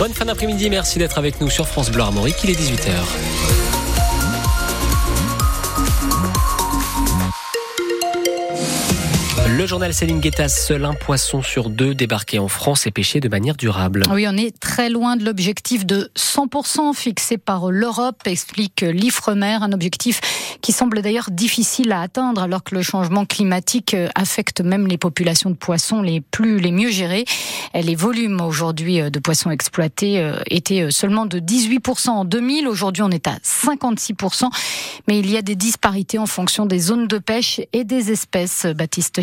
Bonne fin d'après-midi, merci d'être avec nous sur France Bleu Armorique, il est 18h. Le journal Céline Guettas, seul un poisson sur deux débarqué en France est pêché de manière durable. Oui, on est très loin de l'objectif de 100% fixé par l'Europe, explique l'IFREMER, un objectif qui semble d'ailleurs difficile à atteindre alors que le changement climatique affecte même les populations de poissons les plus les mieux gérées. Les volumes aujourd'hui de poissons exploités euh, étaient seulement de 18% en 2000, aujourd'hui on est à 56%, mais il y a des disparités en fonction des zones de pêche et des espèces. Baptiste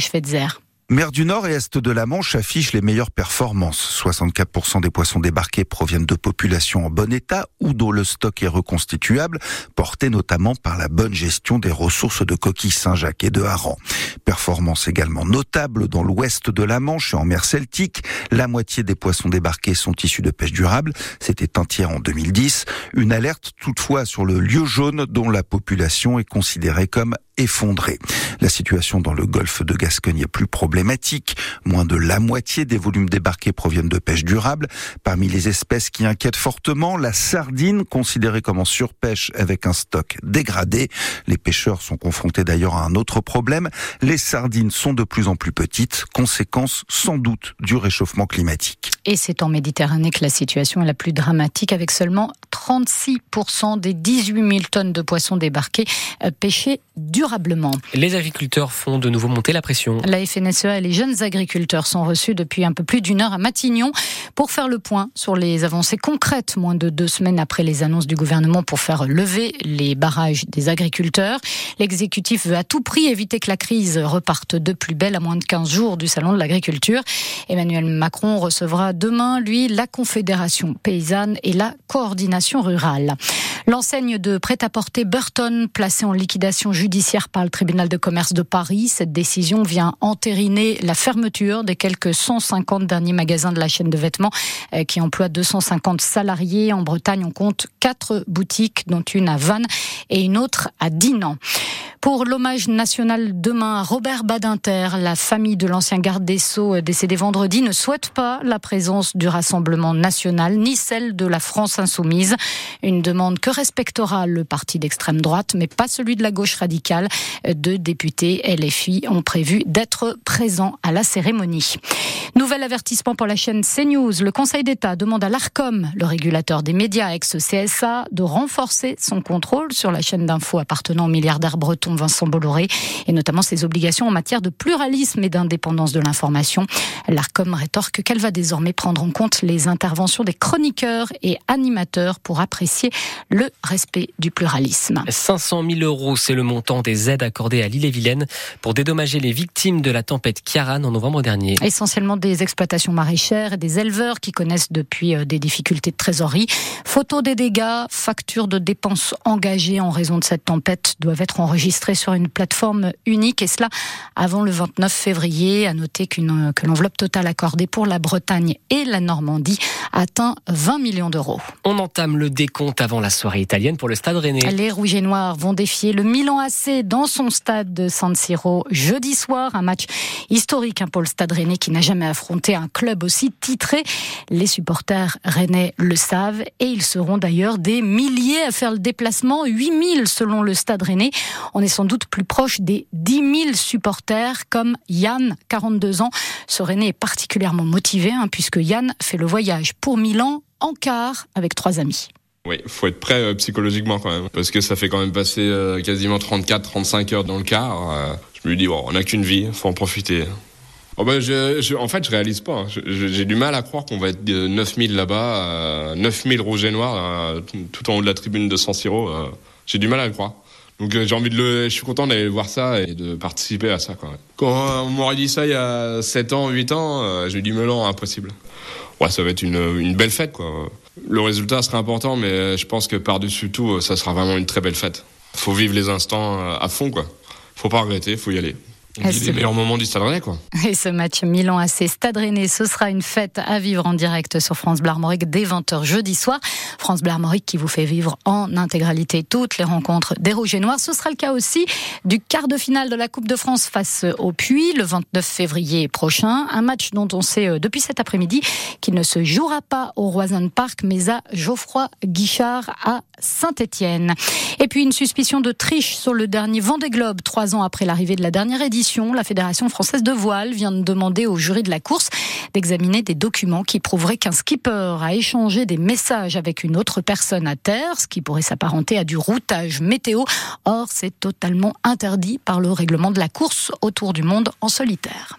Mer du Nord et Est de la Manche affichent les meilleures performances. 64% des poissons débarqués proviennent de populations en bon état ou dont le stock est reconstituable, porté notamment par la bonne gestion des ressources de coquilles Saint-Jacques et de harengs. Performance également notable dans l'ouest de la Manche et en mer Celtique. La moitié des poissons débarqués sont issus de pêche durable. C'était un tiers en 2010. Une alerte toutefois sur le lieu jaune dont la population est considérée comme effondrée. La situation dans le golfe de Gascogne est plus problématique. Moins de la moitié des volumes débarqués proviennent de pêche durable. Parmi les espèces qui inquiètent fortement, la sardine, considérée comme en surpêche avec un stock dégradé. Les pêcheurs sont confrontés d'ailleurs à un autre problème. Les sardines sont de plus en plus petites, conséquence sans doute du réchauffement climatique. Et c'est en Méditerranée que la situation est la plus dramatique avec seulement 36% des 18 000 tonnes de poissons débarqués euh, pêchés durablement. Les agriculteurs font de nouveau monter la pression. La FNSEA et les jeunes agriculteurs sont reçus depuis un peu plus d'une heure à Matignon pour faire le point sur les avancées concrètes, moins de deux semaines après les annonces du gouvernement pour faire lever les barrages des agriculteurs. L'exécutif veut à tout prix éviter que la crise reparte de plus belle à moins de 15 jours du Salon de l'agriculture. Emmanuel Macron recevra demain, lui, la Confédération paysanne et la coordination rurale. L'enseigne de prêt-à-porter Burton, placée en liquidation judiciaire par le tribunal de commerce de Paris, cette décision vient entériner la fermeture des quelques 150 derniers magasins de la chaîne de vêtements euh, qui emploient 250 salariés. En Bretagne, on compte quatre boutiques, dont une à Vannes et une autre à Dinan. Pour l'hommage national demain à Robert Badinter, la famille de l'ancien garde des Sceaux décédé vendredi ne souhaite pas la présence du Rassemblement national ni celle de la France insoumise. Une demande que respectera le parti d'extrême droite, mais pas celui de la gauche radicale. Deux députés LFI ont prévu d'être présents à la cérémonie. Nouvel avertissement pour la chaîne CNews. Le Conseil d'État demande à l'ARCOM, le régulateur des médias ex-CSA, de renforcer son contrôle sur la chaîne d'infos appartenant au milliardaire Vincent Bolloré et notamment ses obligations en matière de pluralisme et d'indépendance de l'information. L'ARCOM rétorque qu'elle va désormais prendre en compte les interventions des chroniqueurs et animateurs pour apprécier le respect du pluralisme. 500 000 euros, c'est le montant des aides accordées à l'île-et-Vilaine pour dédommager les victimes de la tempête Kiaran en novembre dernier. Essentiellement des exploitations maraîchères et des éleveurs qui connaissent depuis euh, des difficultés de trésorerie. Photos des dégâts, factures de dépenses engagées en raison de cette tempête doivent être enregistrées sur une plateforme unique et cela avant le 29 février. À noter qu'une, que l'enveloppe totale accordée pour la Bretagne et la Normandie atteint 20 millions d'euros. On entame le décompte avant la soirée italienne pour le Stade Rennais. Les Rouges et Noirs vont défier le Milan AC dans son stade de San Siro jeudi soir. Un match historique hein, pour le Stade Rennais qui n'a jamais affronté un club aussi titré. Les supporters rennais le savent et ils seront d'ailleurs des milliers à faire le déplacement, 8000 selon le Stade Rennais. On est sans doute plus proche des 10 000 supporters comme Yann, 42 ans. Ce Rennais est particulièrement motivé hein, puisque Yann fait le voyage pour Milan en quart avec trois amis. Oui, faut être prêt euh, psychologiquement quand même, parce que ça fait quand même passer euh, quasiment 34-35 heures dans le car. Euh, je me dis, bon, on n'a qu'une vie, faut en profiter. Oh ben en fait, je réalise pas. Hein. J'ai du mal à croire qu'on va être 9000 là-bas, 9000 rouges et noirs, tout en haut de la tribune de San Siro. J'ai du mal à croire. Donc j'ai envie de le, je suis content d'aller voir ça et de participer à ça même. Quand on m'aurait dit ça il y a 7 ans, 8 ans, j'ai dit mais non, impossible. Ouais, ça va être une, une belle fête quoi. Le résultat sera important, mais je pense que par-dessus tout, ça sera vraiment une très belle fête. Faut vivre les instants à fond, quoi. Faut pas regretter, faut y aller. Les meilleurs moments du Stade Rennais, quoi. Et ce match Milan AC Stade Rennais, ce sera une fête à vivre en direct sur France Bleu Armorique dès 20h jeudi soir. France Bleu Armorique qui vous fait vivre en intégralité toutes les rencontres des Rouges et Noirs. Ce sera le cas aussi du quart de finale de la Coupe de France face au Puy le 29 février prochain. Un match dont on sait euh, depuis cet après-midi qu'il ne se jouera pas au Roison Park, mais à Geoffroy Guichard à Saint-Étienne. Et puis une suspicion de triche sur le dernier Vendée Globe, trois ans après l'arrivée de la dernière édition. La Fédération française de voile vient de demander au jury de la course d'examiner des documents qui prouveraient qu'un skipper a échangé des messages avec une autre personne à terre, ce qui pourrait s'apparenter à du routage météo. Or, c'est totalement interdit par le règlement de la course autour du monde en solitaire.